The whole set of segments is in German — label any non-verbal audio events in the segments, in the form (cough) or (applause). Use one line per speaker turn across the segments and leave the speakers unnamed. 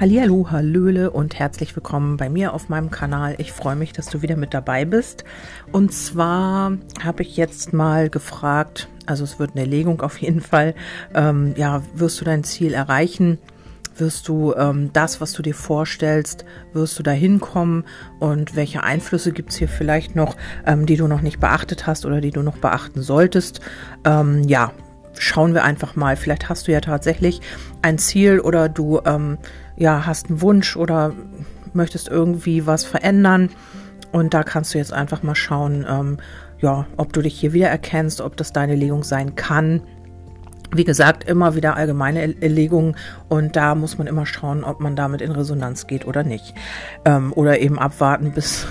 Hallihallo, Hallöle und herzlich willkommen bei mir auf meinem Kanal. Ich freue mich, dass du wieder mit dabei bist. Und zwar habe ich jetzt mal gefragt, also es wird eine Legung auf jeden Fall, ähm, ja, wirst du dein Ziel erreichen? Wirst du ähm, das, was du dir vorstellst, wirst du da hinkommen? Und welche Einflüsse gibt es hier vielleicht noch, ähm, die du noch nicht beachtet hast oder die du noch beachten solltest? Ähm, ja, schauen wir einfach mal. Vielleicht hast du ja tatsächlich ein Ziel oder du ähm, ja, hast einen Wunsch oder möchtest irgendwie was verändern. Und da kannst du jetzt einfach mal schauen, ähm, ja, ob du dich hier wiedererkennst, ob das deine Legung sein kann wie gesagt, immer wieder allgemeine Erlegungen und da muss man immer schauen, ob man damit in Resonanz geht oder nicht. Ähm, oder eben abwarten, (laughs) bis,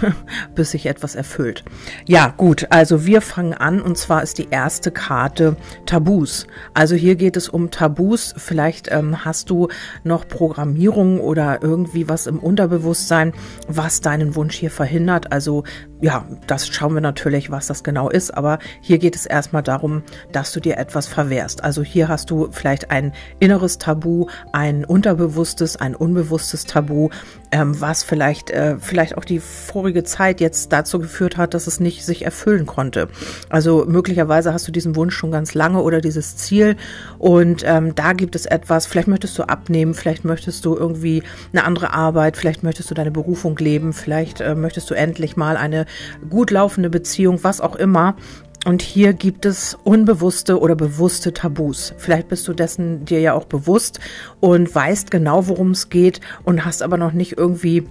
bis sich etwas erfüllt. Ja, gut, also wir fangen an und zwar ist die erste Karte Tabus. Also hier geht es um Tabus. Vielleicht ähm, hast du noch Programmierung oder irgendwie was im Unterbewusstsein, was deinen Wunsch hier verhindert. Also ja, das schauen wir natürlich, was das genau ist, aber hier geht es erstmal darum, dass du dir etwas verwehrst. Also hier hast du vielleicht ein inneres Tabu, ein unterbewusstes, ein unbewusstes Tabu, ähm, was vielleicht, äh, vielleicht auch die vorige Zeit jetzt dazu geführt hat, dass es nicht sich erfüllen konnte. Also möglicherweise hast du diesen Wunsch schon ganz lange oder dieses Ziel und ähm, da gibt es etwas, vielleicht möchtest du abnehmen, vielleicht möchtest du irgendwie eine andere Arbeit, vielleicht möchtest du deine Berufung leben, vielleicht äh, möchtest du endlich mal eine gut laufende Beziehung, was auch immer. Und hier gibt es unbewusste oder bewusste Tabus. Vielleicht bist du dessen dir ja auch bewusst und weißt genau, worum es geht und hast aber noch nicht irgendwie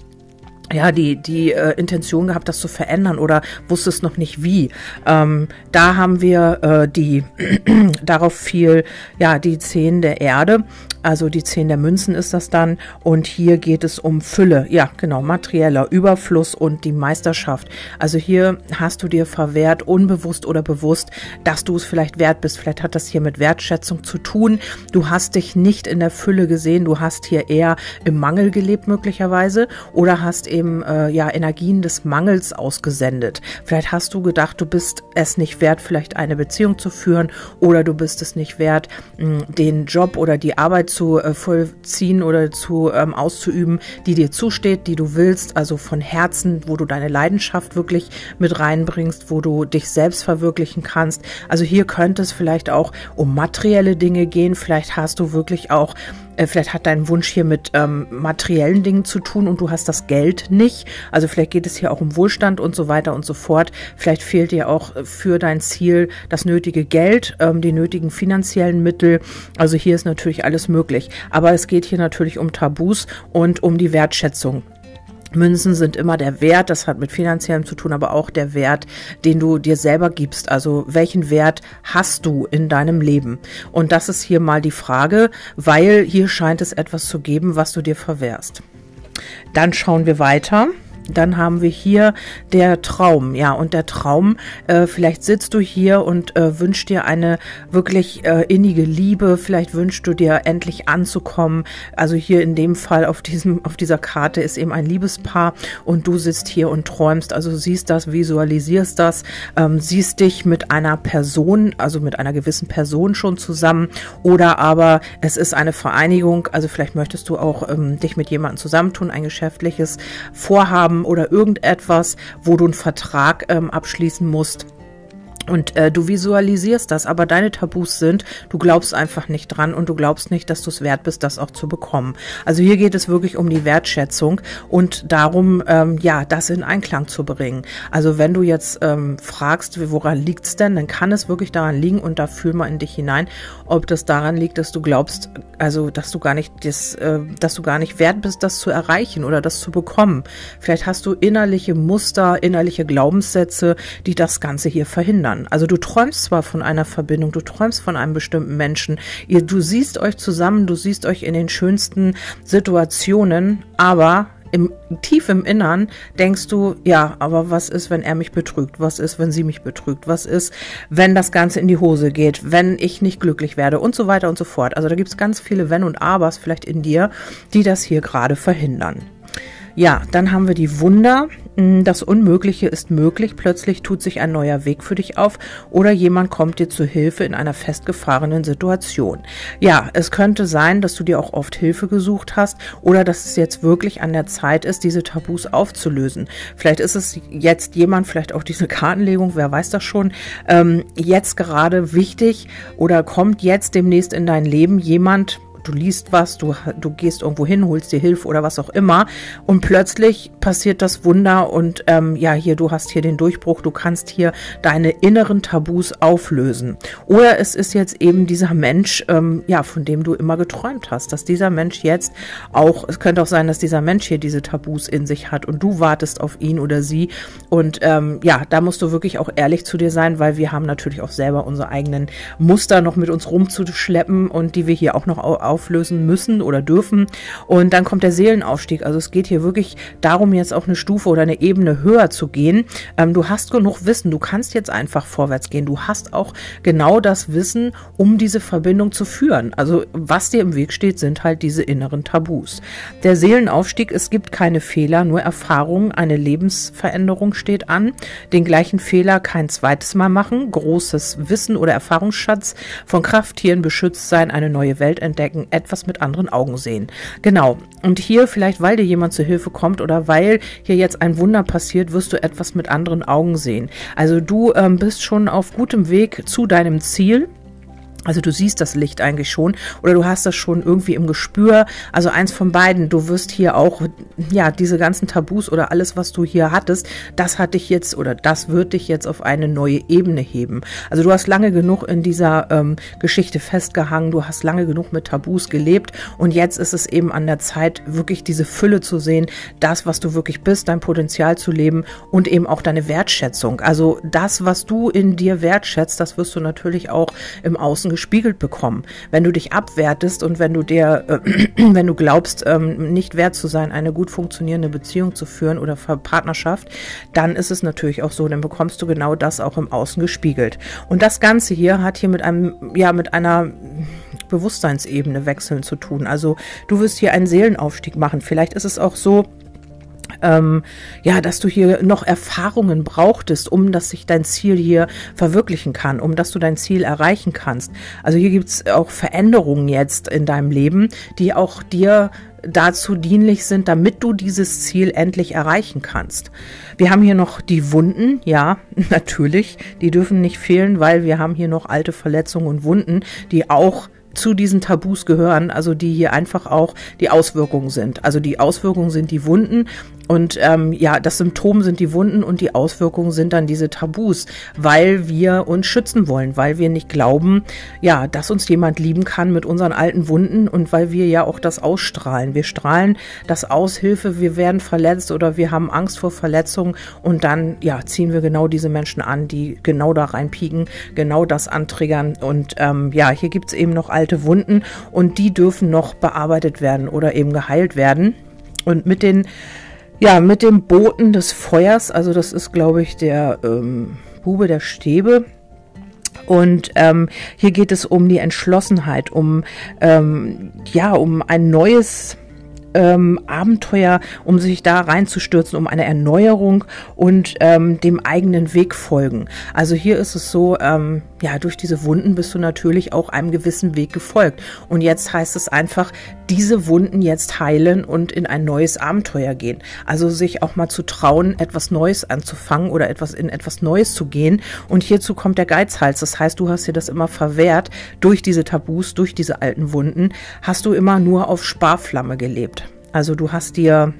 ja, die, die äh, Intention gehabt, das zu verändern oder wusstest noch nicht wie. Ähm, da haben wir äh, die, (clears throat) darauf fiel, ja, die Zehn der Erde also die Zehn der Münzen ist das dann. Und hier geht es um Fülle. Ja, genau, materieller Überfluss und die Meisterschaft. Also hier hast du dir verwehrt, unbewusst oder bewusst, dass du es vielleicht wert bist. Vielleicht hat das hier mit Wertschätzung zu tun. Du hast dich nicht in der Fülle gesehen. Du hast hier eher im Mangel gelebt möglicherweise oder hast eben äh, ja Energien des Mangels ausgesendet. Vielleicht hast du gedacht, du bist es nicht wert, vielleicht eine Beziehung zu führen oder du bist es nicht wert, den Job oder die Arbeit zu äh, vollziehen oder zu ähm, auszuüben, die dir zusteht, die du willst, also von Herzen, wo du deine Leidenschaft wirklich mit reinbringst, wo du dich selbst verwirklichen kannst. Also hier könnte es vielleicht auch um materielle Dinge gehen. Vielleicht hast du wirklich auch äh, vielleicht hat dein Wunsch hier mit ähm, materiellen Dingen zu tun und du hast das Geld nicht. Also vielleicht geht es hier auch um Wohlstand und so weiter und so fort. Vielleicht fehlt dir auch äh, für dein Ziel das nötige Geld, ähm, die nötigen finanziellen Mittel. Also hier ist natürlich alles möglich. Aber es geht hier natürlich um Tabus und um die Wertschätzung. Münzen sind immer der Wert, das hat mit finanziellem zu tun, aber auch der Wert, den du dir selber gibst. Also welchen Wert hast du in deinem Leben? Und das ist hier mal die Frage, weil hier scheint es etwas zu geben, was du dir verwehrst. Dann schauen wir weiter. Dann haben wir hier der Traum. Ja, und der Traum, äh, vielleicht sitzt du hier und äh, wünschst dir eine wirklich äh, innige Liebe. Vielleicht wünschst du dir endlich anzukommen. Also hier in dem Fall auf diesem, auf dieser Karte ist eben ein Liebespaar und du sitzt hier und träumst. Also siehst das, visualisierst das, ähm, siehst dich mit einer Person, also mit einer gewissen Person schon zusammen oder aber es ist eine Vereinigung. Also vielleicht möchtest du auch ähm, dich mit jemandem zusammentun, ein geschäftliches Vorhaben haben oder irgendetwas, wo du einen Vertrag ähm, abschließen musst. Und äh, du visualisierst das, aber deine Tabus sind, du glaubst einfach nicht dran und du glaubst nicht, dass du es wert bist, das auch zu bekommen. Also hier geht es wirklich um die Wertschätzung und darum, ähm, ja, das in Einklang zu bringen. Also wenn du jetzt ähm, fragst, woran liegt's denn, dann kann es wirklich daran liegen und da fühl mal in dich hinein, ob das daran liegt, dass du glaubst, also dass du gar nicht das, äh, dass du gar nicht wert bist, das zu erreichen oder das zu bekommen. Vielleicht hast du innerliche Muster, innerliche Glaubenssätze, die das Ganze hier verhindern erinnern. Also du träumst zwar von einer Verbindung, du träumst von einem bestimmten Menschen, ihr, du siehst euch zusammen, du siehst euch in den schönsten Situationen, aber im, tief im Innern denkst du, ja, aber was ist, wenn er mich betrügt? Was ist, wenn sie mich betrügt? Was ist, wenn das Ganze in die Hose geht? Wenn ich nicht glücklich werde? Und so weiter und so fort. Also da gibt es ganz viele Wenn und Abers vielleicht in dir, die das hier gerade verhindern. Ja, dann haben wir die Wunder. Das Unmögliche ist möglich, plötzlich tut sich ein neuer Weg für dich auf oder jemand kommt dir zu Hilfe in einer festgefahrenen Situation. Ja, es könnte sein, dass du dir auch oft Hilfe gesucht hast oder dass es jetzt wirklich an der Zeit ist, diese Tabus aufzulösen. Vielleicht ist es jetzt jemand, vielleicht auch diese Kartenlegung, wer weiß das schon, ähm, jetzt gerade wichtig oder kommt jetzt demnächst in dein Leben jemand, du liest was, du, du gehst irgendwo hin, holst dir Hilfe oder was auch immer und plötzlich passiert das Wunder und ähm, ja, hier, du hast hier den Durchbruch, du kannst hier deine inneren Tabus auflösen. Oder es ist jetzt eben dieser Mensch, ähm, ja, von dem du immer geträumt hast, dass dieser Mensch jetzt auch, es könnte auch sein, dass dieser Mensch hier diese Tabus in sich hat und du wartest auf ihn oder sie und ähm, ja, da musst du wirklich auch ehrlich zu dir sein, weil wir haben natürlich auch selber unsere eigenen Muster noch mit uns rumzuschleppen und die wir hier auch noch auflösen müssen oder dürfen. Und dann kommt der Seelenaufstieg. Also es geht hier wirklich darum, jetzt auch eine Stufe oder eine Ebene höher zu gehen. Ähm, du hast genug Wissen, du kannst jetzt einfach vorwärts gehen. Du hast auch genau das Wissen, um diese Verbindung zu führen. Also was dir im Weg steht, sind halt diese inneren Tabus. Der Seelenaufstieg, es gibt keine Fehler, nur Erfahrungen, eine Lebensveränderung steht an. Den gleichen Fehler kein zweites Mal machen, großes Wissen oder Erfahrungsschatz von Krafttieren beschützt sein, eine neue Welt entdecken, etwas mit anderen Augen sehen. Genau. Und hier vielleicht, weil dir jemand zu Hilfe kommt oder weil hier jetzt ein Wunder passiert, wirst du etwas mit anderen Augen sehen. Also du ähm, bist schon auf gutem Weg zu deinem Ziel. Also du siehst das Licht eigentlich schon oder du hast das schon irgendwie im Gespür. Also eins von beiden. Du wirst hier auch, ja, diese ganzen Tabus oder alles, was du hier hattest, das hat dich jetzt oder das wird dich jetzt auf eine neue Ebene heben. Also du hast lange genug in dieser ähm, Geschichte festgehangen. Du hast lange genug mit Tabus gelebt und jetzt ist es eben an der Zeit, wirklich diese Fülle zu sehen, das, was du wirklich bist, dein Potenzial zu leben und eben auch deine Wertschätzung. Also das, was du in dir wertschätzt, das wirst du natürlich auch im Außen gespiegelt bekommen. Wenn du dich abwertest und wenn du dir, äh, (clears throat) wenn du glaubst, ähm, nicht wert zu sein, eine gut funktionierende Beziehung zu führen oder Partnerschaft, dann ist es natürlich auch so, dann bekommst du genau das auch im Außen gespiegelt. Und das Ganze hier hat hier mit einem, ja, mit einer Bewusstseinsebene wechseln zu tun. Also du wirst hier einen Seelenaufstieg machen. Vielleicht ist es auch so, ähm, ja, dass du hier noch Erfahrungen brauchtest, um dass sich dein Ziel hier verwirklichen kann, um dass du dein Ziel erreichen kannst. Also hier gibt's auch Veränderungen jetzt in deinem Leben, die auch dir dazu dienlich sind, damit du dieses Ziel endlich erreichen kannst. Wir haben hier noch die Wunden, ja, (laughs) natürlich, die dürfen nicht fehlen, weil wir haben hier noch alte Verletzungen und Wunden, die auch zu diesen Tabus gehören, also die hier einfach auch die Auswirkungen sind. Also die Auswirkungen sind die Wunden und ähm, ja, das Symptom sind die Wunden und die Auswirkungen sind dann diese Tabus, weil wir uns schützen wollen, weil wir nicht glauben, ja, dass uns jemand lieben kann mit unseren alten Wunden und weil wir ja auch das ausstrahlen. Wir strahlen das aus, Hilfe, wir werden verletzt oder wir haben Angst vor Verletzungen und dann, ja, ziehen wir genau diese Menschen an, die genau da reinpieken, genau das antriggern und ähm, ja, hier gibt's eben noch alte Wunden und die dürfen noch bearbeitet werden oder eben geheilt werden. Und mit den ja, mit dem Boten des Feuers, also das ist, glaube ich, der ähm, Bube der Stäbe. Und ähm, hier geht es um die Entschlossenheit, um ähm, ja, um ein neues ähm, Abenteuer, um sich da reinzustürzen, um eine Erneuerung und ähm, dem eigenen Weg folgen. Also hier ist es so, ähm, ja, durch diese Wunden bist du natürlich auch einem gewissen Weg gefolgt. Und jetzt heißt es einfach, diese Wunden jetzt heilen und in ein neues Abenteuer gehen. Also sich auch mal zu trauen, etwas Neues anzufangen oder etwas in etwas Neues zu gehen. Und hierzu kommt der Geizhals. Das heißt, du hast dir das immer verwehrt durch diese Tabus, durch diese alten Wunden, hast du immer nur auf Sparflamme gelebt. Also du hast dir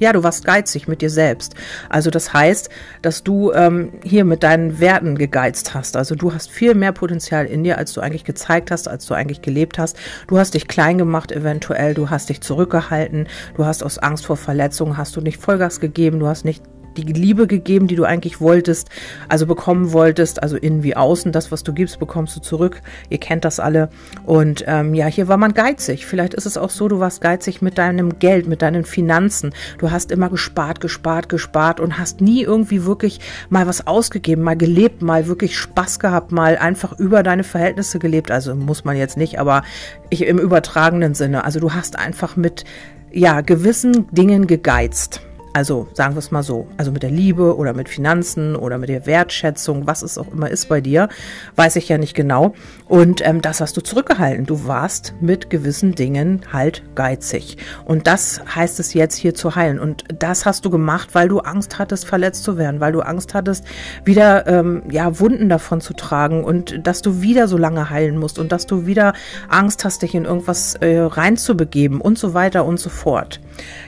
ja, du warst geizig mit dir selbst. Also das heißt, dass du ähm, hier mit deinen Werten gegeizt hast. Also du hast viel mehr Potenzial in dir, als du eigentlich gezeigt hast, als du eigentlich gelebt hast. Du hast dich klein gemacht eventuell, du hast dich zurückgehalten, du hast aus Angst vor Verletzungen, hast du nicht Vollgas gegeben, du hast nicht die Liebe gegeben, die du eigentlich wolltest, also bekommen wolltest, also innen wie außen. Das, was du gibst, bekommst du zurück. Ihr kennt das alle. Und ähm, ja, hier war man geizig. Vielleicht ist es auch so, du warst geizig mit deinem Geld, mit deinen Finanzen. Du hast immer gespart, gespart, gespart und hast nie irgendwie wirklich mal was ausgegeben, mal gelebt, mal wirklich Spaß gehabt, mal einfach über deine Verhältnisse gelebt. Also muss man jetzt nicht, aber ich im übertragenen Sinne. Also du hast einfach mit ja, gewissen Dingen gegeizt. Also sagen wir es mal so. Also mit der Liebe oder mit Finanzen oder mit der Wertschätzung, was es auch immer ist bei dir, weiß ich ja nicht genau. Und ähm, das hast du zurückgehalten. Du warst mit gewissen Dingen halt geizig. Und das heißt es jetzt hier zu heilen. Und das hast du gemacht, weil du Angst hattest, verletzt zu werden, weil du Angst hattest, wieder ähm, ja Wunden davon zu tragen und dass du wieder so lange heilen musst und dass du wieder Angst hast, dich in irgendwas äh, reinzubegeben und so weiter und so fort.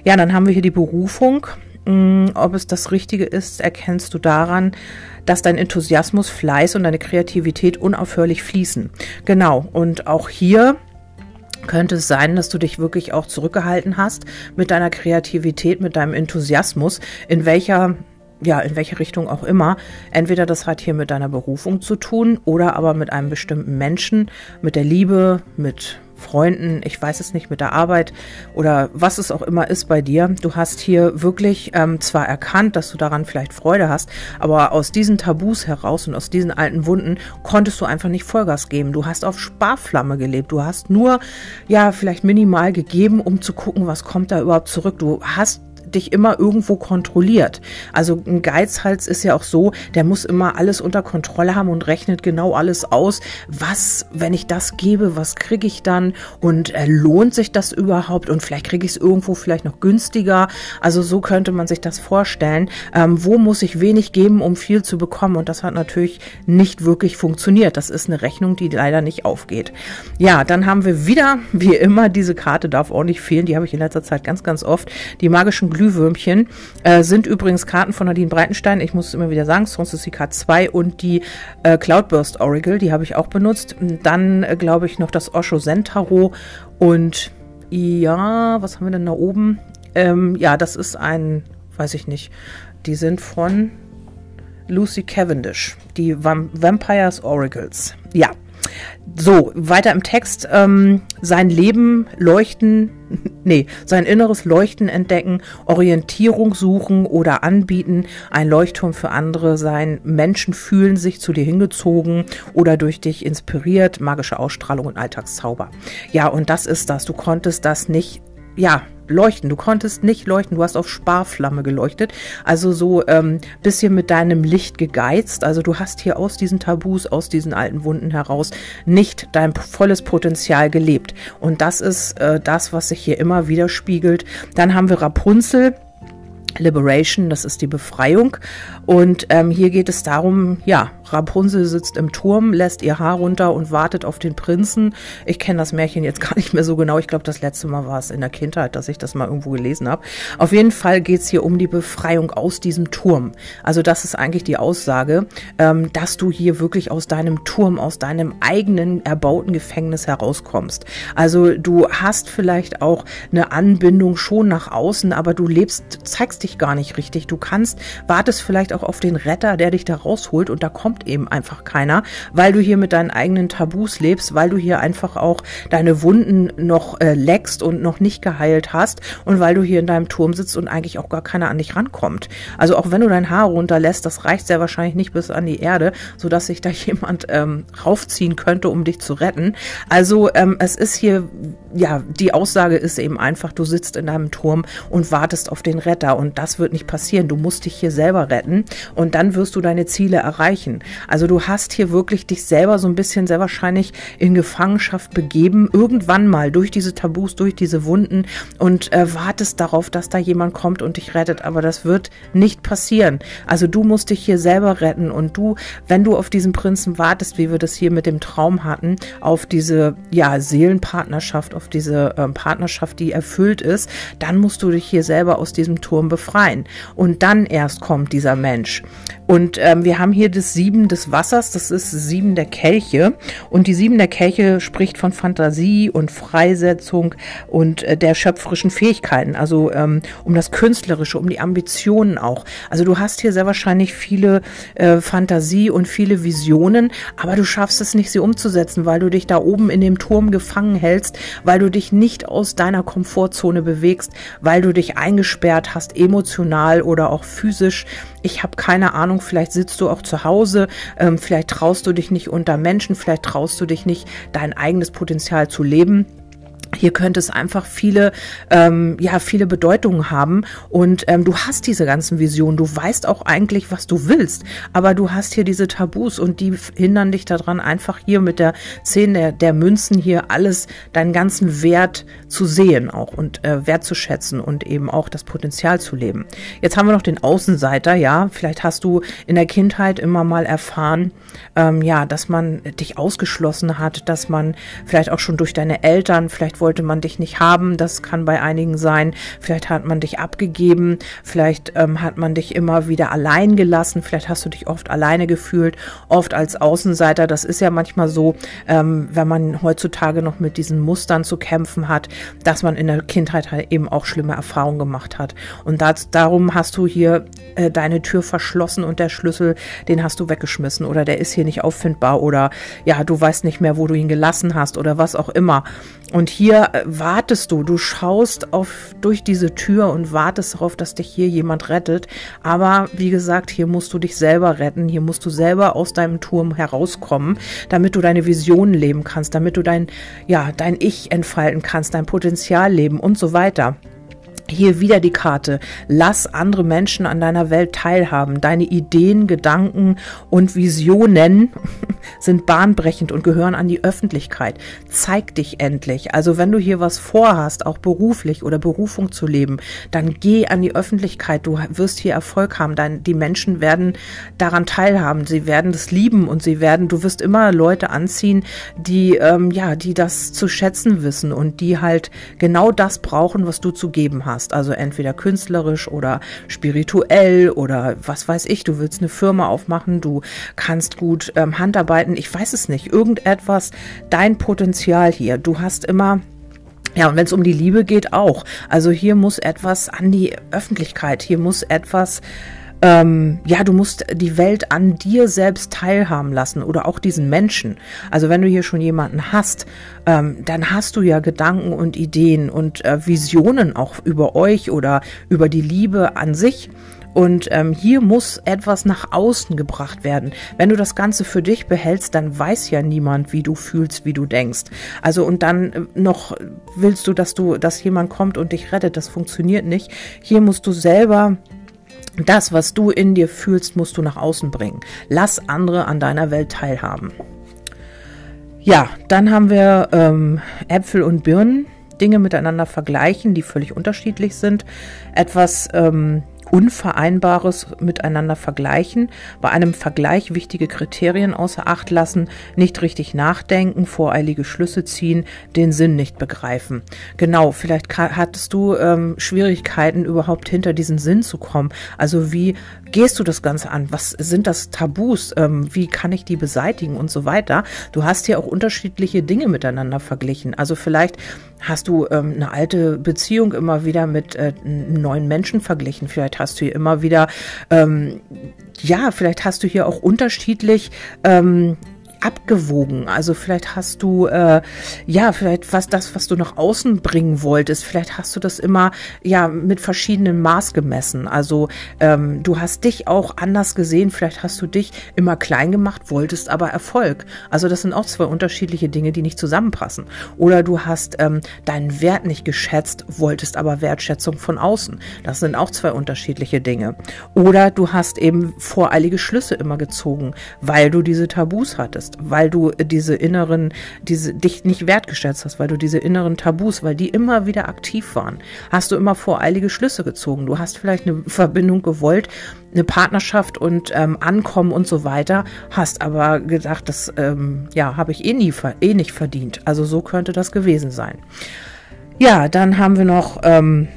Ja, dann haben wir hier die Berufung. Mm, ob es das Richtige ist, erkennst du daran, dass dein Enthusiasmus, Fleiß und deine Kreativität unaufhörlich fließen. Genau. Und auch hier könnte es sein, dass du dich wirklich auch zurückgehalten hast mit deiner Kreativität, mit deinem Enthusiasmus, in welcher ja, in welche Richtung auch immer. Entweder das hat hier mit deiner Berufung zu tun oder aber mit einem bestimmten Menschen, mit der Liebe, mit Freunden, ich weiß es nicht, mit der Arbeit oder was es auch immer ist bei dir. Du hast hier wirklich ähm, zwar erkannt, dass du daran vielleicht Freude hast, aber aus diesen Tabus heraus und aus diesen alten Wunden konntest du einfach nicht Vollgas geben. Du hast auf Sparflamme gelebt. Du hast nur, ja, vielleicht minimal gegeben, um zu gucken, was kommt da überhaupt zurück. Du hast dich immer irgendwo kontrolliert. Also ein Geizhals ist ja auch so, der muss immer alles unter Kontrolle haben und rechnet genau alles aus. Was, wenn ich das gebe, was kriege ich dann? Und äh, lohnt sich das überhaupt? Und vielleicht kriege ich es irgendwo vielleicht noch günstiger. Also so könnte man sich das vorstellen. Ähm, wo muss ich wenig geben, um viel zu bekommen? Und das hat natürlich nicht wirklich funktioniert. Das ist eine Rechnung, die leider nicht aufgeht. Ja, dann haben wir wieder, wie immer, diese Karte darf auch nicht fehlen. Die habe ich in letzter Zeit ganz, ganz oft. Die magischen Glühwürmchen äh, sind übrigens Karten von Nadine Breitenstein. Ich muss es immer wieder sagen, sonst ist die Karte 2 und die äh, Cloudburst Oracle, die habe ich auch benutzt. Dann äh, glaube ich noch das Osho Zen Tarot und ja, was haben wir denn da oben? Ähm, ja, das ist ein, weiß ich nicht, die sind von Lucy Cavendish, die Vamp Vampires Oracles. Ja, so, weiter im Text. Ähm, sein Leben leuchten, (laughs) nee, sein inneres Leuchten entdecken, Orientierung suchen oder anbieten, ein Leuchtturm für andere sein. Menschen fühlen sich zu dir hingezogen oder durch dich inspiriert, magische Ausstrahlung und Alltagszauber. Ja, und das ist das. Du konntest das nicht, ja, leuchten. Du konntest nicht leuchten, du hast auf Sparflamme geleuchtet. Also so ähm, bisschen mit deinem Licht gegeizt. Also du hast hier aus diesen Tabus, aus diesen alten Wunden heraus nicht dein volles Potenzial gelebt. Und das ist äh, das, was sich hier immer wieder spiegelt. Dann haben wir Rapunzel. Liberation, das ist die Befreiung. Und ähm, hier geht es darum, ja, Rapunzel sitzt im Turm, lässt ihr Haar runter und wartet auf den Prinzen. Ich kenne das Märchen jetzt (laughs) gar nicht mehr so genau. Ich glaube, das letzte Mal war es in der Kindheit, dass ich das mal irgendwo gelesen habe. Auf jeden Fall geht es hier um die Befreiung aus diesem Turm. Also das ist eigentlich die Aussage, ähm, dass du hier wirklich aus deinem Turm, aus deinem eigenen erbauten Gefängnis herauskommst. Also du hast vielleicht auch eine Anbindung schon nach außen, aber du lebst, zeigst dich gar nicht richtig. Du kannst, wartest vielleicht auch auf den Retter, der dich da rausholt und da kommt kommt eben einfach keiner, weil du hier mit deinen eigenen Tabus lebst, weil du hier einfach auch deine Wunden noch äh, leckst und noch nicht geheilt hast und weil du hier in deinem Turm sitzt und eigentlich auch gar keiner an dich rankommt. Also auch wenn du dein Haar runterlässt, das reicht sehr wahrscheinlich nicht bis an die Erde, sodass sich da (laughs) jemand ähm, raufziehen könnte, um dich zu retten. Also ähm, es ist hier, ja, die Aussage ist eben einfach, du sitzt in deinem Turm und wartest auf den Retter und das wird nicht passieren. Du musst dich hier selber retten und dann wirst du deine Ziele erreichen. Also du hast hier wirklich dich selber so ein bisschen sehr wahrscheinlich in Gefangenschaft begeben, irgendwann mal durch diese Tabus, durch diese Wunden und äh, wartest darauf, dass da jemand kommt und dich rettet. Aber das wird nicht passieren. Also du musst dich hier selber retten und du, wenn du auf diesen Prinzen wartest, wie wir das hier mit dem Traum hatten, auf diese ja Seelenpartnerschaft, auf diese äh, Partnerschaft, die erfüllt ist, dann musst du dich hier selber aus diesem Turm befreien. Und dann erst kommt dieser Mensch. Und ähm, wir haben hier das Sieben des Wassers, das ist Sieben der Kelche. Und die Sieben der Kelche spricht von Fantasie und Freisetzung und äh, der schöpferischen Fähigkeiten, also ähm, um das Künstlerische, um die Ambitionen auch. Also du hast hier sehr wahrscheinlich viele äh, Fantasie und viele Visionen, aber du schaffst es nicht, sie umzusetzen, weil du dich da oben in dem Turm gefangen hältst, weil du dich nicht aus deiner Komfortzone bewegst, weil du dich eingesperrt hast, emotional oder auch physisch ich habe keine Ahnung, vielleicht sitzt du auch zu Hause, ähm, vielleicht traust du dich nicht unter Menschen, vielleicht traust du dich nicht, dein eigenes Potenzial zu leben. Hier könnte es einfach viele, ähm, ja, viele Bedeutungen haben und ähm, du hast diese ganzen Visionen. Du weißt auch eigentlich, was du willst, aber du hast hier diese Tabus und die hindern dich daran, einfach hier mit der Zehn der, der Münzen hier alles, deinen ganzen Wert zu sehen auch und äh, wertzuschätzen und eben auch das Potenzial zu leben. Jetzt haben wir noch den Außenseiter, ja. Vielleicht hast du in der Kindheit immer mal erfahren, ähm, ja, dass man dich ausgeschlossen hat, dass man vielleicht auch schon durch deine Eltern, vielleicht wollte man dich nicht haben, das kann bei einigen sein, vielleicht hat man dich abgegeben, vielleicht ähm, hat man dich immer wieder allein gelassen, vielleicht hast du dich oft alleine gefühlt, oft als Außenseiter, das ist ja manchmal so, ähm, wenn man heutzutage noch mit diesen Mustern zu kämpfen hat, dass man in der Kindheit halt eben auch schlimme Erfahrungen gemacht hat. Und das, darum hast du hier äh, deine Tür verschlossen und der Schlüssel, den hast du weggeschmissen oder der ist hier nicht auffindbar oder ja, du weißt nicht mehr, wo du ihn gelassen hast oder was auch immer. Und hier äh, wartest du, du schaust auf, durch diese Tür und wartest darauf, dass dich hier jemand rettet. Aber wie gesagt, hier musst du dich selber retten, hier musst du selber aus deinem Turm herauskommen, damit du deine Visionen leben kannst, damit du dein, ja, dein Ich entfalten kannst, dein Potenzial leben und so weiter. Hier wieder die Karte. Lass andere Menschen an deiner Welt teilhaben. Deine Ideen, Gedanken und Visionen (laughs) sind bahnbrechend und gehören an die Öffentlichkeit. Zeig dich endlich. Also wenn du hier was vorhast, auch beruflich oder Berufung zu leben, dann geh an die Öffentlichkeit. Du wirst hier Erfolg haben. Dein, die Menschen werden daran teilhaben. Sie werden das lieben und sie werden, du wirst immer Leute anziehen, die, ähm, ja, die das zu schätzen wissen und die halt genau das brauchen, was du zu geben hast hast. Also entweder künstlerisch oder spirituell oder was weiß ich, du willst eine Firma aufmachen, du kannst gut ähm, Handarbeiten, ich weiß es nicht, irgendetwas, dein Potenzial hier. Du hast immer ja, und wenn es um die Liebe geht, auch. Also hier muss etwas an die Öffentlichkeit, hier muss etwas ähm, ja, du musst die Welt an dir selbst teilhaben lassen oder auch diesen Menschen. Also wenn du hier schon jemanden hast, ähm, dann hast du ja Gedanken und Ideen und äh, Visionen auch über euch oder über die Liebe an sich. Und ähm, hier muss etwas nach außen gebracht werden. Wenn du das Ganze für dich behältst, dann weiß ja niemand, wie du fühlst, wie du denkst. Also und dann äh, noch willst du, dass du, dass jemand kommt und dich rettet. Das funktioniert nicht. Hier musst du selber das, was du in dir fühlst, musst du nach außen bringen. Lass andere an deiner Welt teilhaben. Ja, dann haben wir ähm, Äpfel und Birnen. Dinge miteinander vergleichen, die völlig unterschiedlich sind. Etwas ähm, Unvereinbares miteinander vergleichen, bei einem Vergleich wichtige Kriterien außer Acht lassen, nicht richtig nachdenken, voreilige Schlüsse ziehen, den Sinn nicht begreifen. Genau, vielleicht hattest du ähm, Schwierigkeiten, überhaupt hinter diesen Sinn zu kommen. Also wie gehst du das Ganze an? Was sind das Tabus? Ähm, wie kann ich die beseitigen und so weiter? Du hast hier auch unterschiedliche Dinge miteinander verglichen. Also vielleicht hast du ähm, eine alte Beziehung immer wieder mit äh, neuen Menschen verglichen. Vielleicht hast du hier immer wieder, ähm, ja, vielleicht hast du hier auch unterschiedlich ähm, abgewogen. Also vielleicht hast du, äh, ja, vielleicht was das, was du nach außen bringen wolltest, vielleicht hast du das immer, ja, mit verschiedenen Maß gemessen. Also ähm, du hast dich auch anders gesehen, vielleicht hast du dich immer klein gemacht, wolltest aber Erfolg. Also das sind auch zwei unterschiedliche Dinge, die nicht zusammenpassen. Oder du hast ähm, deinen Wert nicht geschätzt, wolltest aber Wertschätzung von außen. Das sind auch zwei unterschiedliche Dinge. Oder du hast eben voreilige Schlüsse immer gezogen, weil du diese Tabus hattest hast, weil du diese inneren, diese dich nicht wertgeschätzt hast, weil du diese inneren Tabus, weil die immer wieder aktiv waren, hast du immer voreilige Schlüsse gezogen. Du hast vielleicht eine Verbindung gewollt, eine Partnerschaft und ähm, Ankommen und so weiter, hast aber gedacht, das ähm, ja habe ich eh nie eh nicht verdient. Also so könnte das gewesen sein. Ja, dann haben wir noch ähm,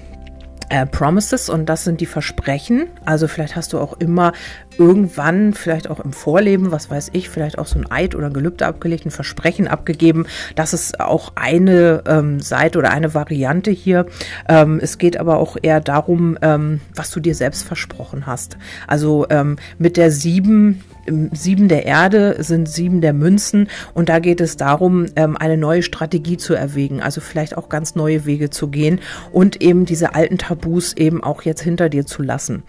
äh, Promises und das sind die Versprechen. Also vielleicht hast du auch immer irgendwann, vielleicht auch im Vorleben, was weiß ich, vielleicht auch so ein Eid oder ein Gelübde abgelegt, ein Versprechen abgegeben. Das ist auch eine ähm, Seite oder eine Variante hier. Ähm, es geht aber auch eher darum, ähm, was du dir selbst versprochen hast. Also ähm, mit der sieben Sieben der Erde sind sieben der Münzen und da geht es darum, ähm, eine neue Strategie zu erwägen, also vielleicht auch ganz neue Wege zu gehen und eben diese alten Tabus eben auch jetzt hinter dir zu lassen.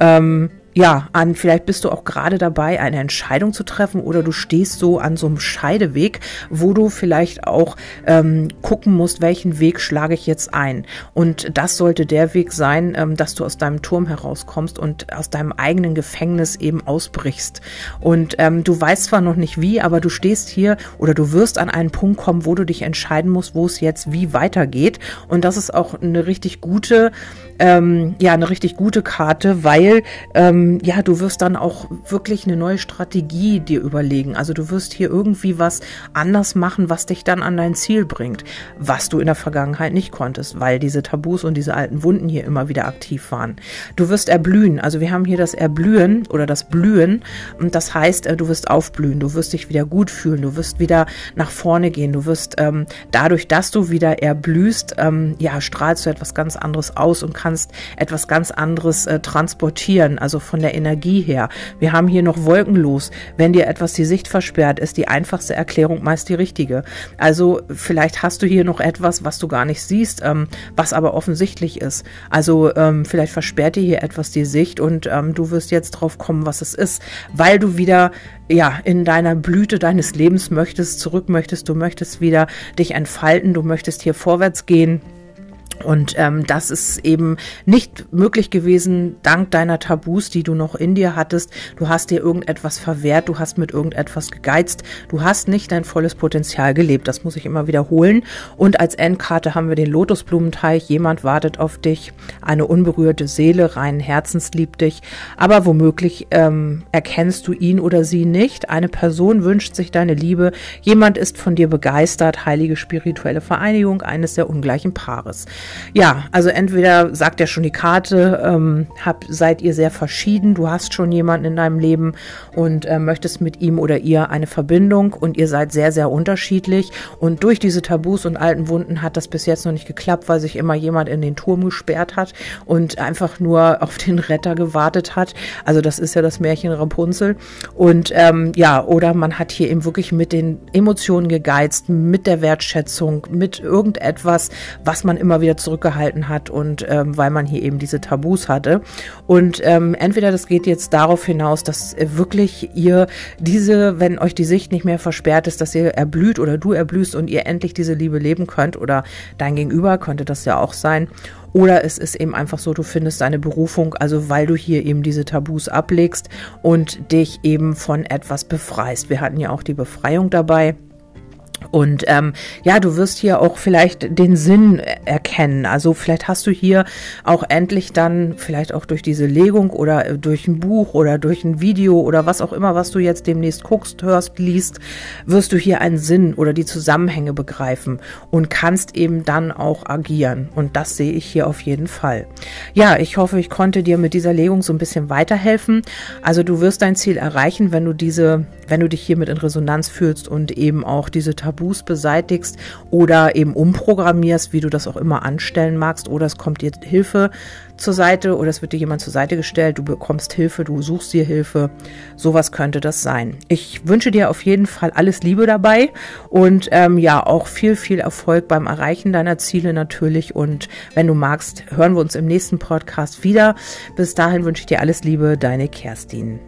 Ähm, ja, an, vielleicht bist du auch gerade dabei, eine Entscheidung zu treffen oder du stehst so an so einem Scheideweg, wo du vielleicht auch ähm, gucken musst, welchen Weg schlage ich jetzt ein. Und das sollte der Weg sein, ähm, dass du aus deinem Turm herauskommst und aus deinem eigenen Gefängnis eben ausbrichst. Und ähm, du weißt zwar noch nicht wie, aber du stehst hier oder du wirst an einen Punkt kommen, wo du dich entscheiden musst, wo es jetzt wie weitergeht. Und das ist auch eine richtig gute ähm, ja eine richtig gute Karte, weil ähm, ja du wirst dann auch wirklich eine neue Strategie dir überlegen. Also du wirst hier irgendwie was anders machen, was dich dann an dein Ziel bringt, was du in der Vergangenheit nicht konntest, weil diese Tabus und diese alten Wunden hier immer wieder aktiv waren. Du wirst erblühen. Also wir haben hier das Erblühen oder das Blühen und das heißt, äh, du wirst aufblühen, du wirst dich wieder gut fühlen, du wirst wieder nach vorne gehen, du wirst ähm, dadurch, dass du wieder erblühst, ähm, ja strahlst du etwas ganz anderes aus und kannst kannst etwas ganz anderes äh, transportieren, also von der Energie her. Wir haben hier noch wolkenlos. Wenn dir etwas die Sicht versperrt, ist die einfachste Erklärung meist die richtige. Also vielleicht hast du hier noch etwas, was du gar nicht siehst, ähm, was aber offensichtlich ist. Also ähm, vielleicht versperrt dir hier etwas die Sicht und ähm, du wirst jetzt drauf kommen, was es ist, weil du wieder ja, in deiner Blüte deines Lebens möchtest, zurück möchtest, du möchtest wieder dich entfalten, du möchtest hier vorwärts gehen. Und ähm, das ist eben nicht möglich gewesen dank deiner Tabus, die du noch in dir hattest. Du hast dir irgendetwas verwehrt, du hast mit irgendetwas gegeizt, du hast nicht dein volles Potenzial gelebt. Das muss ich immer wiederholen. Und als Endkarte haben wir den Lotusblumenteich. Jemand wartet auf dich, eine unberührte Seele, reinen Herzens liebt dich. Aber womöglich ähm, erkennst du ihn oder sie nicht. Eine Person wünscht sich deine Liebe. Jemand ist von dir begeistert. Heilige spirituelle Vereinigung eines der ungleichen Paares. Ja, also entweder sagt ja schon die Karte, ähm, hab, seid ihr sehr verschieden, du hast schon jemanden in deinem Leben und äh, möchtest mit ihm oder ihr eine Verbindung und ihr seid sehr, sehr unterschiedlich. Und durch diese Tabus und alten Wunden hat das bis jetzt noch nicht geklappt, weil sich immer jemand in den Turm gesperrt hat und einfach nur (laughs) auf den Retter gewartet hat. Also das ist ja das Märchen Rapunzel. Und ähm, ja, oder man hat hier eben wirklich mit den Emotionen gegeizt, mit der Wertschätzung, mit irgendetwas, was man immer wieder zurückgehalten hat und ähm, weil man hier eben diese Tabus hatte. Und ähm, entweder das geht jetzt darauf hinaus, dass wirklich ihr diese, wenn euch die Sicht nicht mehr versperrt ist, dass ihr erblüht oder du erblühst und ihr endlich diese Liebe leben könnt oder dein Gegenüber könnte das ja auch sein. Oder es ist eben einfach so, du findest deine Berufung, also weil du hier eben diese Tabus ablegst und dich eben von etwas befreist. Wir hatten ja auch die Befreiung dabei. Und ähm, ja, du wirst hier auch vielleicht den Sinn erkennen. Also vielleicht hast du hier auch endlich dann, vielleicht auch durch diese Legung oder äh, durch ein Buch oder durch ein Video oder was auch immer, was du jetzt demnächst guckst, hörst, liest, wirst du hier einen Sinn oder die Zusammenhänge begreifen und kannst eben dann auch agieren. Und das sehe ich hier auf jeden Fall. Ja, ich hoffe, ich konnte dir mit dieser Legung so ein bisschen weiterhelfen. Also du wirst dein Ziel erreichen, wenn du diese, wenn du dich hiermit in Resonanz fühlst und eben auch diese Tabus beseitigst oder eben umprogrammierst, wie du das auch immer anstellen magst, oder es kommt dir Hilfe zur Seite oder es wird dir jemand zur Seite gestellt, du bekommst Hilfe, du suchst dir Hilfe. Sowas könnte das sein. Ich wünsche dir auf jeden Fall alles Liebe dabei und ähm, ja, auch viel, viel Erfolg beim Erreichen deiner Ziele natürlich. Und wenn du magst, hören wir uns im nächsten Podcast wieder. Bis dahin wünsche ich dir alles Liebe, deine Kerstin.